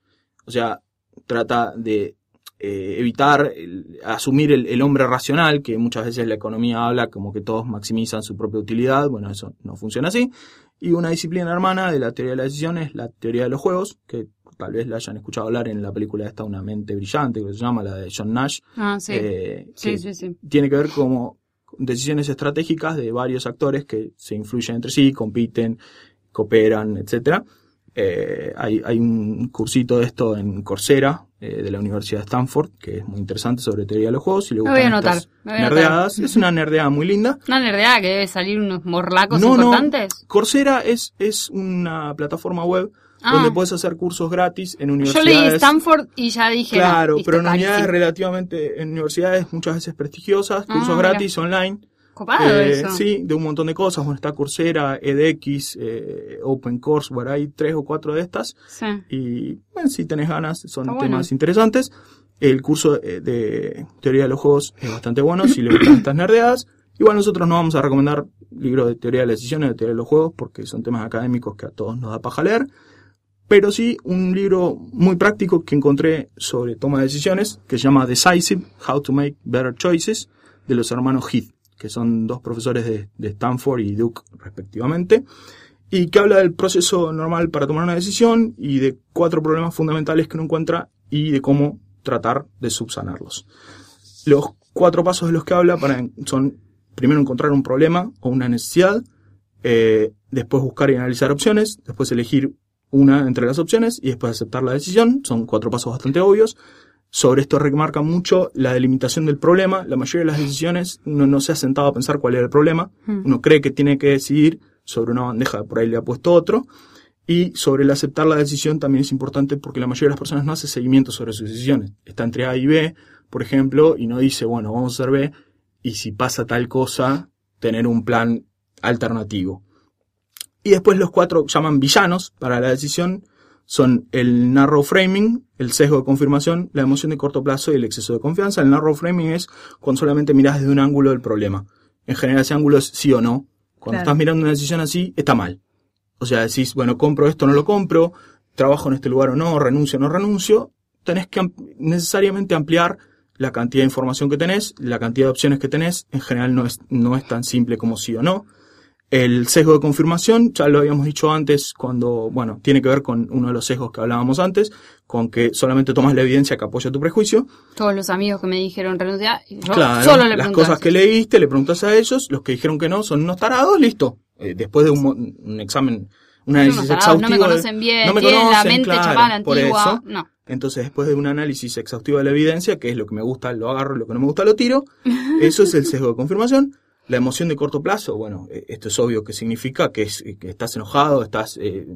D: O sea, trata de eh, evitar el- asumir el, el hombre racional, que muchas veces la economía habla como que todos maximizan su propia utilidad. Bueno, eso no funciona así. Y una disciplina hermana de la teoría de la decisión es la teoría de los juegos, que tal vez la hayan escuchado hablar en la película esta Una mente brillante, que se llama la de John Nash.
C: Ah, sí.
D: eh,
C: sí, sí, sí.
D: tiene que ver como decisiones estratégicas de varios actores que se influyen entre sí, compiten, cooperan, etcétera. Eh, hay, hay un cursito de esto en Coursera eh, de la Universidad de Stanford que es muy interesante sobre teoría de los juegos. Si le
C: Me voy a anotar,
D: estas
C: me voy a anotar.
D: nerdeadas, es una nerdeada muy linda. <laughs>
C: Una nerdeada que debe salir unos morlacos
D: No, no.
C: importantes.
D: Coursera es, es una plataforma web
C: Ah.
D: donde puedes hacer cursos gratis en
C: Yo
D: universidades.
C: leí Stanford y ya dije.
D: Claro, pero en
C: carísimo.
D: relativamente, en universidades muchas veces prestigiosas, cursos
C: Ah, mira.
D: gratis online.
C: Copado
D: Eh,
C: eso.
D: sí, de un montón de cosas. Bueno, está Coursera, edX, eh, OpenCourseWare, hay tres o cuatro de estas.
C: Sí.
D: Y bueno, si tenés ganas, son
C: Está
D: temas
C: bueno.
D: interesantes. El curso eh, de teoría de los juegos es bastante bueno, si le gustan <coughs> estas nerdeadas. Igual nosotros no vamos a recomendar libros de teoría de las decisiones, de teoría de los juegos, porque son temas académicos que a todos nos da paja leer. Pero sí, un libro muy práctico que encontré sobre toma de decisiones, que se llama Decisive, How to Make Better Choices, de los hermanos Heath, que son dos profesores de, Stanford y Duke respectivamente, y que habla del proceso normal para tomar una decisión y de cuatro problemas fundamentales que uno encuentra y de cómo tratar de subsanarlos. Los cuatro pasos de los que habla son primero encontrar un problema o una necesidad, eh, después buscar y analizar opciones, después elegir una entre las opciones y después aceptar la decisión. Son cuatro pasos bastante obvios. Sobre esto remarca mucho la delimitación del problema. La mayoría de las decisiones uno no se ha sentado a pensar cuál era el problema.
C: Mm.
D: Uno cree que tiene que decidir sobre una bandeja, por ahí le ha puesto otro. Y sobre el aceptar la decisión también es importante porque la mayoría de las personas no hace seguimiento sobre sus decisiones. Está entre A y B, por ejemplo, y no dice, bueno, vamos a hacer B, y si pasa tal cosa, tener un plan alternativo. Y después los cuatro llaman villanos para la decisión. Son el narrow framing, el sesgo de confirmación, la emoción de corto plazo y el exceso de confianza. El narrow framing es cuando solamente miras desde un ángulo del problema. En general ese ángulo es sí o no. Cuando
C: Claro.
D: estás mirando una decisión así, está mal. O sea, decís, bueno, compro esto o no lo compro, trabajo en este lugar o no, renuncio o no renuncio. Tenés que am- necesariamente ampliar la cantidad de información que tenés, la cantidad de opciones que tenés. En general no es, no es tan simple como sí o no. El sesgo de confirmación, ya lo habíamos dicho antes cuando, bueno, tiene que ver con uno de los sesgos que hablábamos antes, con que solamente tomas la evidencia que apoya tu prejuicio.
C: Todos los amigos que me dijeron renunciar,
D: Claro,
C: solo le
D: las cosas que leíste, le preguntas a ellos, los que dijeron que no son unos tarados, listo. Eh, después de un, examen, un análisis
C: no
D: exhaustivo.
C: me
D: de-
C: conocen bien,
D: no me
C: tienen la mente
D: claro,
C: chapada
D: por
C: antigua.
D: eso.
C: No.
D: Entonces, después de un análisis exhaustivo de la evidencia, que es lo que me gusta, lo agarro, lo que no me gusta, lo tiro. <laughs> Eso es el sesgo de confirmación. La emoción de corto plazo, bueno, eh, esto es obvio que significa que, es, que estás enojado, estás eh,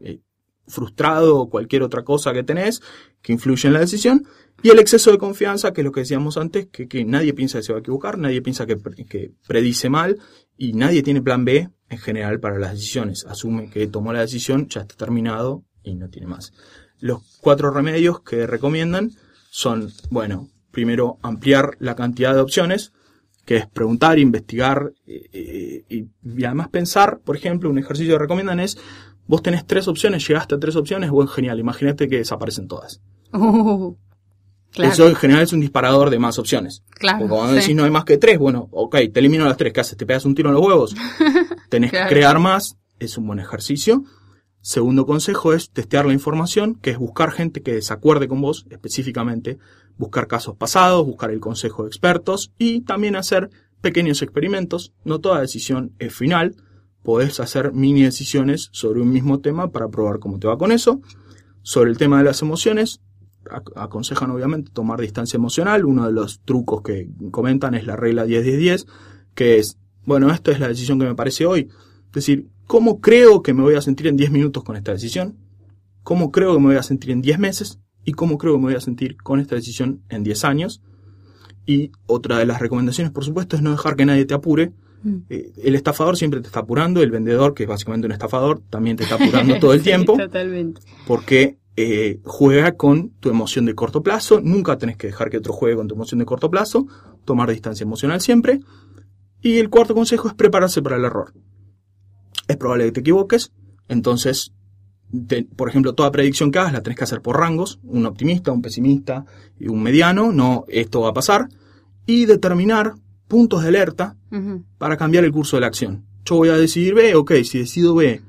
D: eh, frustrado o cualquier otra cosa que tenés que influye en la decisión. Y el exceso de confianza, que es lo que decíamos antes, que, nadie piensa que se va a equivocar, nadie piensa que, que predice mal y nadie tiene plan B en general para las decisiones. Asume que tomó la decisión, ya está terminado y no tiene más. Los cuatro remedios que recomiendan son, bueno, primero ampliar la cantidad de opciones, que es preguntar, investigar eh, eh, y, y además pensar, por ejemplo, un ejercicio que recomiendan es, vos tenés tres opciones, llegaste a tres opciones, bueno, genial, imagínate que desaparecen todas.
C: Uh, claro,
D: Eso en general es un disparador de más opciones.
C: claro.
D: Porque cuando
C: sí.
D: decís no hay más que tres, bueno, ok, te elimino las tres, ¿qué haces? ¿Te pegas un tiro en los huevos? <laughs> Tenés
C: Claro.
D: que crear más, es un buen ejercicio. Segundo consejo es testear la información, que es buscar gente que desacuerde con vos específicamente, buscar casos pasados, buscar el consejo de expertos y también hacer pequeños experimentos. No toda decisión es final, podés hacer mini decisiones sobre un mismo tema para probar cómo te va con eso. Sobre el tema de las emociones, ac- aconsejan obviamente tomar distancia emocional. Uno de los trucos que comentan es la regla 10-10-10, que es, bueno, esta es la decisión que me parece hoy. Es decir, ¿cómo creo que me voy a sentir en 10 minutos con esta decisión? ¿Cómo creo que me voy a sentir en 10 meses? ¿Y cómo creo que me voy a sentir con esta decisión en 10 años? Y otra de las recomendaciones, por supuesto, es no dejar que nadie te apure.
C: Mm.
D: Eh, el estafador siempre te está apurando, el vendedor, que es básicamente un estafador, también te está apurando todo el <laughs>
C: Sí,
D: tiempo
C: Totalmente.
D: porque eh, juega con tu emoción de corto plazo, nunca tenés que dejar que otro juegue con tu emoción de corto plazo, tomar distancia emocional siempre. Y el cuarto consejo es prepararse para el error. Es probable que te equivoques, entonces, te- por ejemplo, toda predicción que hagas la tenés que hacer por rangos, un optimista, un pesimista y un mediano, no, esto va a pasar, y determinar puntos de alerta para cambiar el curso de la acción. Yo voy a decidir B, ok, si decido B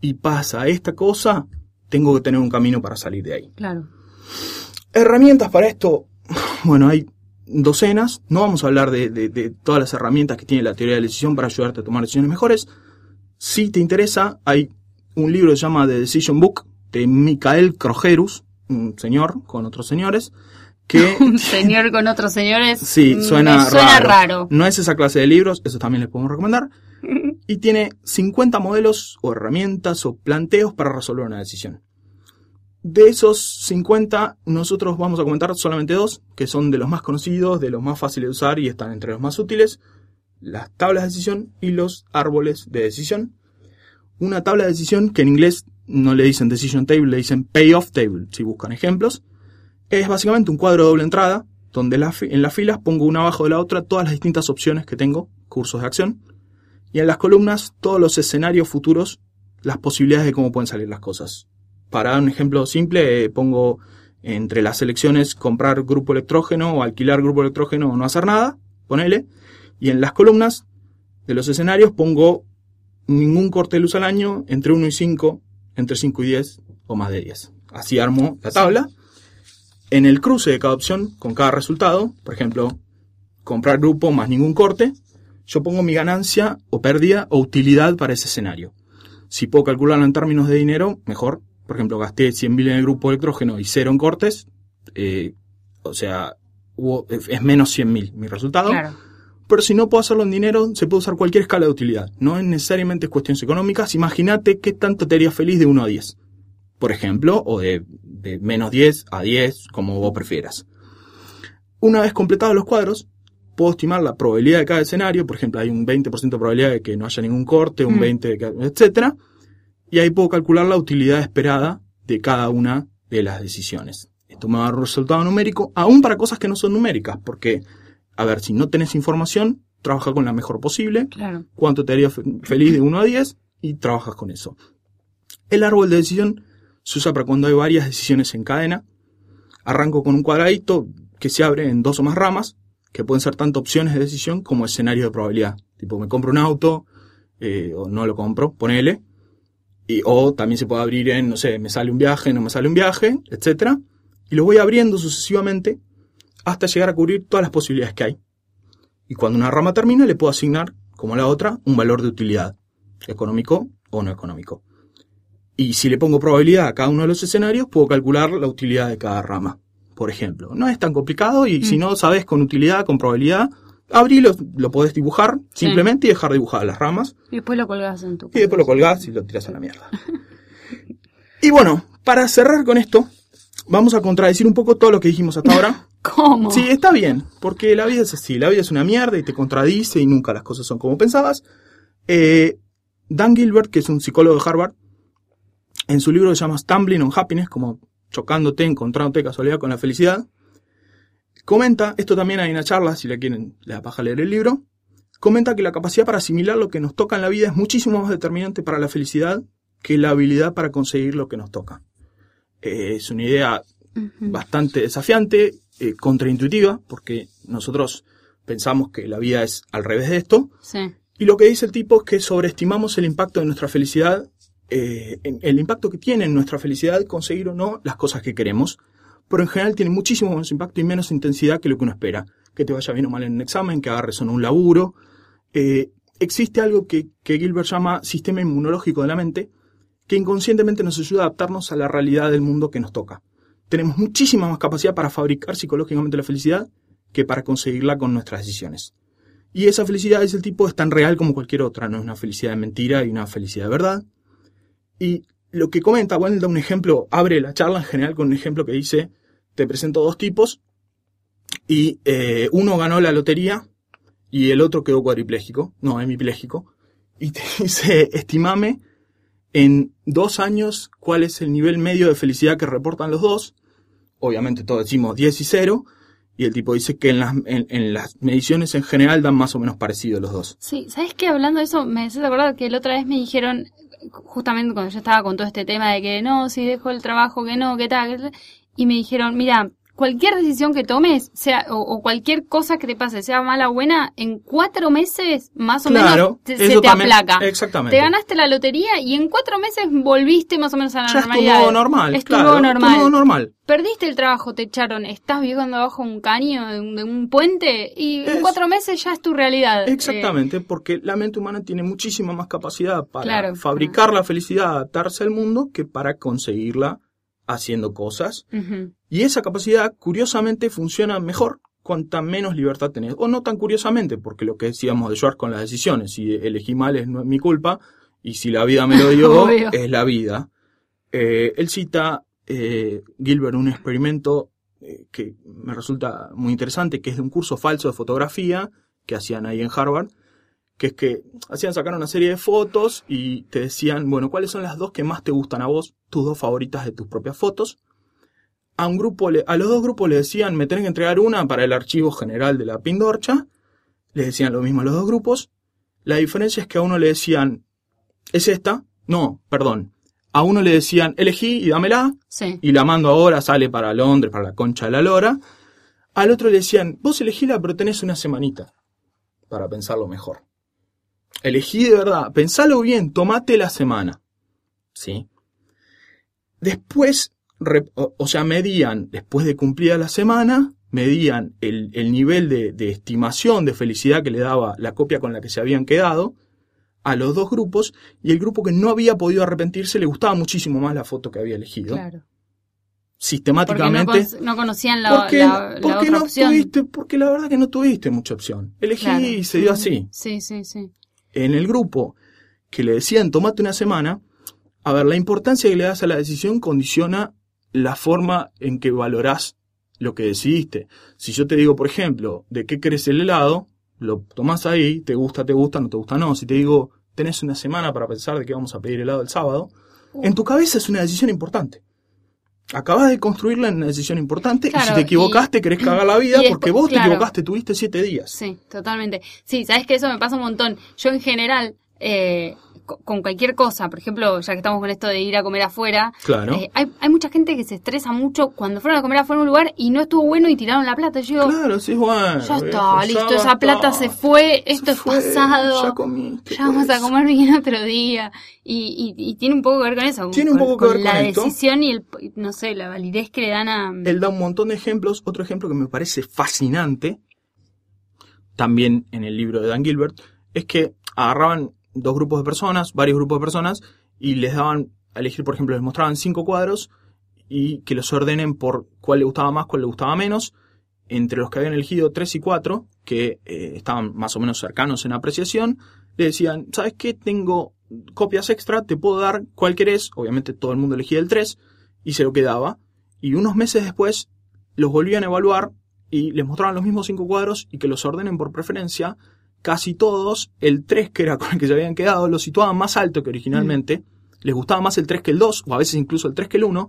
D: y pasa esta cosa, tengo que tener un camino para salir de ahí.
C: Claro.
D: Herramientas para esto, <sighs> bueno, hay docenas, no vamos a hablar de, de- de todas las herramientas que tiene la teoría de la decisión para ayudarte a tomar decisiones mejores. Si te interesa, hay un libro que se llama The Decision Book de Michael Krogerus, un señor con otros señores, que <laughs>
C: Un señor con otros señores.
D: Sí,
C: mm,
D: suena,
C: suena
D: raro.
C: raro.
D: No es esa clase de libros, eso también les podemos recomendar. <laughs> Y tiene 50 modelos o herramientas o planteos para resolver una decisión. De esos 50, nosotros vamos a comentar solamente dos, que son de los más conocidos, de los más fáciles de usar y están entre los más útiles. Las tablas de decisión y los árboles de decisión. Una tabla de decisión que en inglés no le dicen decision table, le dicen payoff table, si buscan ejemplos. Es básicamente un cuadro de doble entrada, donde en las filas pongo una abajo de la otra todas las distintas opciones que tengo, cursos de acción, y en las columnas todos los escenarios futuros, las posibilidades de cómo pueden salir las cosas. Para un ejemplo simple, eh, pongo entre las selecciones comprar grupo electrógeno o alquilar grupo electrógeno o no hacer nada, ponele, y en las columnas de los escenarios pongo ningún corte de luz al año, entre 1 y 5, entre 5 y 10 o más de 10. Así armo la tabla. En el cruce de cada opción, con cada resultado, por ejemplo, comprar grupo más ningún corte, yo pongo mi ganancia o pérdida o utilidad para ese escenario. Si puedo calcularlo en términos de dinero, mejor. Por ejemplo, gasté 100.000 en el grupo electrógeno y cero en cortes, eh, o sea, hubo- es menos 100.000 mi resultado.
C: Claro.
D: Pero si no puedo hacerlo en dinero, se puede usar cualquier escala de utilidad. No es necesariamente cuestiones económicas. Imagínate qué tanto te haría feliz de 1 a 10. Por ejemplo, o de, de menos 10 a 10, como vos prefieras. Una vez completados los cuadros, puedo estimar la probabilidad de cada escenario. Por ejemplo, hay un 20% de probabilidad de que no haya ningún corte, un
C: Mm.
D: 20% de que, etcétera. Y ahí puedo calcular la utilidad esperada de cada una de las decisiones. Esto me va a dar un resultado numérico, aún para cosas que no son numéricas, porque, a ver, si no tenés información, trabaja con la mejor posible,
C: Claro.
D: cuánto te haría fe- feliz de 1 a 10 y trabajas con eso. El árbol de decisión se usa para cuando hay varias decisiones en cadena. Arranco con un cuadradito que se abre en dos o más ramas, que pueden ser tanto opciones de decisión como escenarios de probabilidad. Tipo, me compro un auto eh, o no lo compro, ponele. Y, o también se puede abrir en, no sé, me sale un viaje, no me sale un viaje, etcétera. Y lo voy abriendo sucesivamente hasta llegar a cubrir todas las posibilidades que hay. Y cuando una rama termina, le puedo asignar, como la otra, un valor de utilidad, económico o no económico. Y si le pongo probabilidad a cada uno de los escenarios, puedo calcular la utilidad de cada rama, por ejemplo. No es tan complicado y si no sabes con utilidad, con probabilidad, Abrilo lo podés dibujar simplemente y dejar de dibujar las ramas.
C: Y después lo colgás en tu
D: Y después lo colgás y lo tiras a la mierda. <laughs> y bueno, para cerrar con esto, vamos a contradecir un poco todo lo que dijimos hasta ahora. <laughs>
C: ¿Cómo?
D: Sí, está bien, porque la vida es así, la vida es una mierda y te contradice y nunca las cosas son como pensabas. Eh, Dan Gilbert, que es un psicólogo de Harvard, en su libro que se llama Stumbling on Happiness, como chocándote, encontrándote de casualidad con la felicidad, comenta, esto también hay una charla, si la quieren, le da paja leer el libro, comenta que la capacidad para asimilar lo que nos toca en la vida es muchísimo más determinante para la felicidad que la habilidad para conseguir lo que nos toca. Eh, es una idea bastante desafiante, eh, contraintuitiva, porque nosotros pensamos que la vida es al revés de esto,
C: Sí.
D: y lo que dice el tipo es que sobreestimamos el impacto de nuestra felicidad, eh, en- el impacto que tiene en nuestra felicidad conseguir o no las cosas que queremos, pero en general tiene muchísimo menos impacto y menos intensidad que lo que uno espera. Que te vaya bien o mal en un examen, que agarres o no un laburo. Eh, existe algo que, que Gilbert llama sistema inmunológico de la mente, que inconscientemente nos ayuda a adaptarnos a la realidad del mundo que nos toca. Tenemos muchísima más capacidad para fabricar psicológicamente la felicidad que para conseguirla con nuestras decisiones. Y esa felicidad, dice el tipo, es tan real como cualquier otra, no es una felicidad de mentira y una felicidad de verdad. Y lo que comenta, bueno, da un ejemplo, abre la charla en general con un ejemplo que dice, te presento dos tipos y eh, uno ganó la lotería y el otro quedó cuadripléjico, no, hemipléjico, y te <laughs> dice, estimame en dos años cuál es el nivel medio de felicidad que reportan los dos. Obviamente todos decimos 10 y 0, y el tipo dice que en las, en, en las mediciones en general dan más o menos parecido los dos.
C: Sí, ¿sabes qué? Hablando de eso, me haces acordar que la otra vez me dijeron, justamente cuando yo estaba con todo este tema de que no, si dejo el trabajo, que no, que tal, y me dijeron, mira, cualquier decisión que tomes, sea, o, o cualquier cosa que te pase, sea mala o buena, en cuatro meses, más o
D: Claro,
C: menos, te- se te
D: también-
C: aplaca.
D: exactamente.
C: Te ganaste la lotería y en cuatro meses volviste más o menos a la
D: Ya
C: normalidad.
D: estuvo normal,
C: Estuvo
D: claro,
C: normal.
D: estuvo normal.
C: Perdiste el trabajo, te echaron, estás viviendo abajo un caño de un, puente y en
D: Es-
C: cuatro meses ya es tu realidad. Eh,
D: Exactamente, porque la mente humana tiene muchísima más capacidad para
C: Claro.
D: fabricar la felicidad, adaptarse al mundo, que para conseguirla haciendo cosas. Y esa capacidad, curiosamente, funciona mejor cuanta menos libertad tenés. O no tan curiosamente, porque lo que decíamos de Schwartz con las decisiones, si elegí mal es no es mi culpa, y si la vida me lo dio, <laughs> es la vida. Eh, él cita, eh, Gilbert, un experimento eh, que me resulta muy interesante, que es de un curso falso de fotografía que hacían ahí en Harvard, que es que hacían sacar una serie de fotos y te decían, bueno, ¿cuáles son las dos que más te gustan a vos, tus dos favoritas de tus propias fotos? A un grupo, le- a los dos grupos le decían, me tenés que entregar una para el archivo general de la Pindorcha, le decían lo mismo a los dos grupos. La diferencia es que a uno le decían, ¿es esta? No, perdón. A uno le decían, elegí y dámela,
C: Sí.
D: y la mando ahora, sale para Londres, para la concha de la lora. Al otro le decían, vos elegíla, pero tenés una semanita para pensarlo mejor. Elegí de verdad, pensalo bien, tomate la semana. ¿Sí? Después, o, sea, medían, después de cumplida la semana, medían el, el nivel de, de estimación de felicidad que le daba la copia con la que se habían quedado a los dos grupos, y el grupo que no había podido arrepentirse le gustaba muchísimo más la foto que había elegido.
C: Claro. Porque no,
D: Sistemáticamente.
C: no conocían la,
D: porque
C: la- la
D: porque
C: otra
D: no
C: opción.
D: tuviste, porque la verdad que no tuviste mucha opción. Elegí
C: Claro.
D: y se dio así.
C: Sí, sí, sí.
D: En el grupo que le decían tomate una semana, a ver, la importancia que le das a la decisión condiciona la forma en que valorás lo que decidiste. Si yo te digo, por ejemplo, de qué querés el helado, lo tomás ahí, te gusta, te gusta, no te gusta, no. Si te digo, tenés una semana para pensar de qué vamos a pedir helado el sábado, en tu cabeza es una decisión importante. Acabas de construirla en una decisión importante y si te equivocaste querés <clears throat> cagar la vida
C: y
D: porque vos te equivocaste, tuviste siete días.
C: Sí, totalmente. Sí, sabes que eso me pasa un montón. Yo en general, eh, con cualquier cosa, por ejemplo, ya que estamos con esto de ir a comer afuera,
D: Claro.
C: eh, hay, hay mucha gente que se estresa mucho cuando fueron a comer afuera en un lugar y no estuvo bueno y tiraron la plata. Yo
D: Claro, sí, bueno.
C: ya
D: viejo,
C: está, listo, esa plata se fue,
D: Se
C: esto es
D: fue,
C: pasado.
D: Ya comiste.
C: Ya vamos
D: pues.
C: a comer bien otro día. Y, y, y tiene un poco que ver con eso.
D: Tiene un
C: con-
D: poco que ver
C: la
D: con esto.
C: decisión y el, no sé, la validez que le dan a...
D: Él da un montón de ejemplos. Otro ejemplo que me parece fascinante, también en el libro de Dan Gilbert, es que agarraban dos grupos de personas, varios grupos de personas, y les daban a elegir, por ejemplo, les mostraban cinco cuadros y que los ordenen por cuál le gustaba más, cuál le gustaba menos. Entre los que habían elegido tres y cuatro, que eh, estaban más o menos cercanos en apreciación, le decían, ¿sabes qué? Tengo copias extra, te puedo dar cuál querés. Obviamente todo el mundo elegía el 3 y se lo quedaba. Y unos meses después los volvían a evaluar y les mostraban los mismos cinco cuadros y que los ordenen por preferencia. Casi todos, el 3 que era <laughs> con el que se habían quedado, lo situaban más alto que originalmente. Les gustaba más el 3 que el 2, o a veces incluso el 3 que el 1.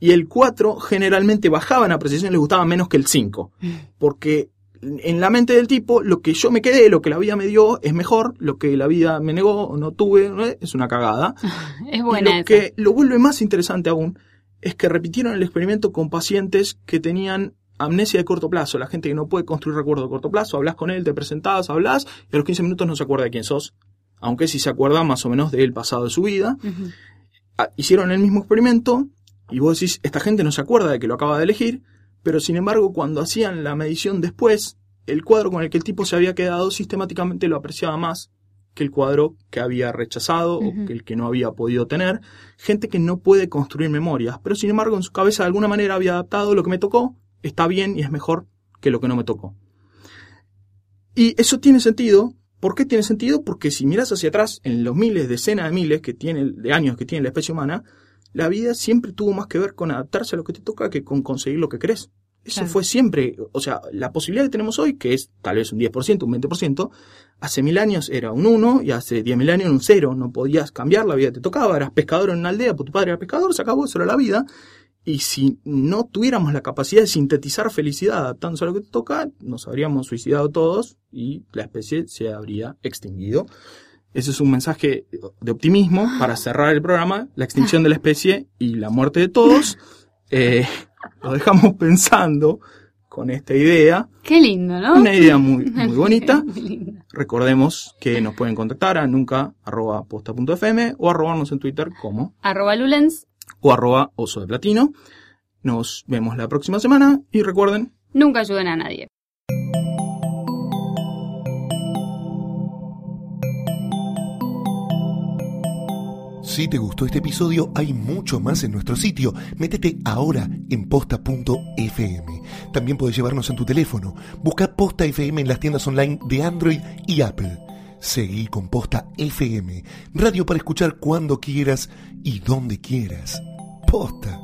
D: Y el 4 generalmente bajaba en apreciación y les gustaba menos que el 5. Porque en la mente del tipo, lo que yo me quedé, lo que la vida me dio, es mejor, lo que la vida me negó o no tuve, ¿no? es una cagada. <laughs>
C: Es
D: Y
C: buena
D: lo
C: esa.
D: que lo vuelve más interesante aún es que repitieron el experimento con pacientes que tenían amnesia de corto plazo, la gente que no puede construir recuerdo de corto plazo, hablas con él, te presentás, hablas y a los 15 minutos no se acuerda de quién sos, aunque sí se acuerda más o menos del pasado de su vida. Ah, Hicieron el mismo experimento y vos decís, esta gente no se acuerda de que lo acaba de elegir, pero sin embargo cuando hacían la medición después, el cuadro con el que el tipo se había quedado sistemáticamente lo apreciaba más que el cuadro que había rechazado o que el que no había podido tener. Gente que no puede construir memorias, pero sin embargo en su cabeza de alguna manera había adaptado lo que me tocó, está bien y es mejor que lo que no me tocó. Y eso tiene sentido. ¿Por qué tiene sentido? Porque si miras hacia atrás, en los miles, decenas de miles que tiene, de años que tiene la especie humana, la vida siempre tuvo más que ver con adaptarse a lo que te toca que con conseguir lo que querés. Eso
C: Claro.
D: fue siempre, o sea, la posibilidad que tenemos hoy, que es tal vez un 10%, un 20%, hace mil años era un 1 y hace 10.000 años un 0. No podías cambiar, la vida te tocaba, eras pescador en una aldea, pues tu padre era pescador, se acabó, eso era la vida. Y si no tuviéramos la capacidad de sintetizar felicidad a lo que te toca, nos habríamos suicidado todos y la especie se habría extinguido. Ese es un mensaje de optimismo para cerrar el programa, la extinción de la especie y la muerte de todos. <laughs> Eh, lo dejamos pensando con esta idea,
C: Qué lindo, ¿no?
D: una idea muy, <laughs> muy bonita. Recordemos que nos pueden contactar a nunca.posta.fm o arrobarnos en Twitter como
C: Arroba Lulens,
D: o arroba oso de platino. Nos vemos la próxima semana y recuerden,
C: nunca ayuden a nadie.
B: Si te gustó este episodio, hay mucho más en nuestro sitio. Métete ahora en posta.fm. También puedes llevarnos en tu teléfono. Busca Posta FM en las tiendas online de Android y Apple. Seguí con Posta FM, radio para escuchar cuando quieras y donde quieras. Posta.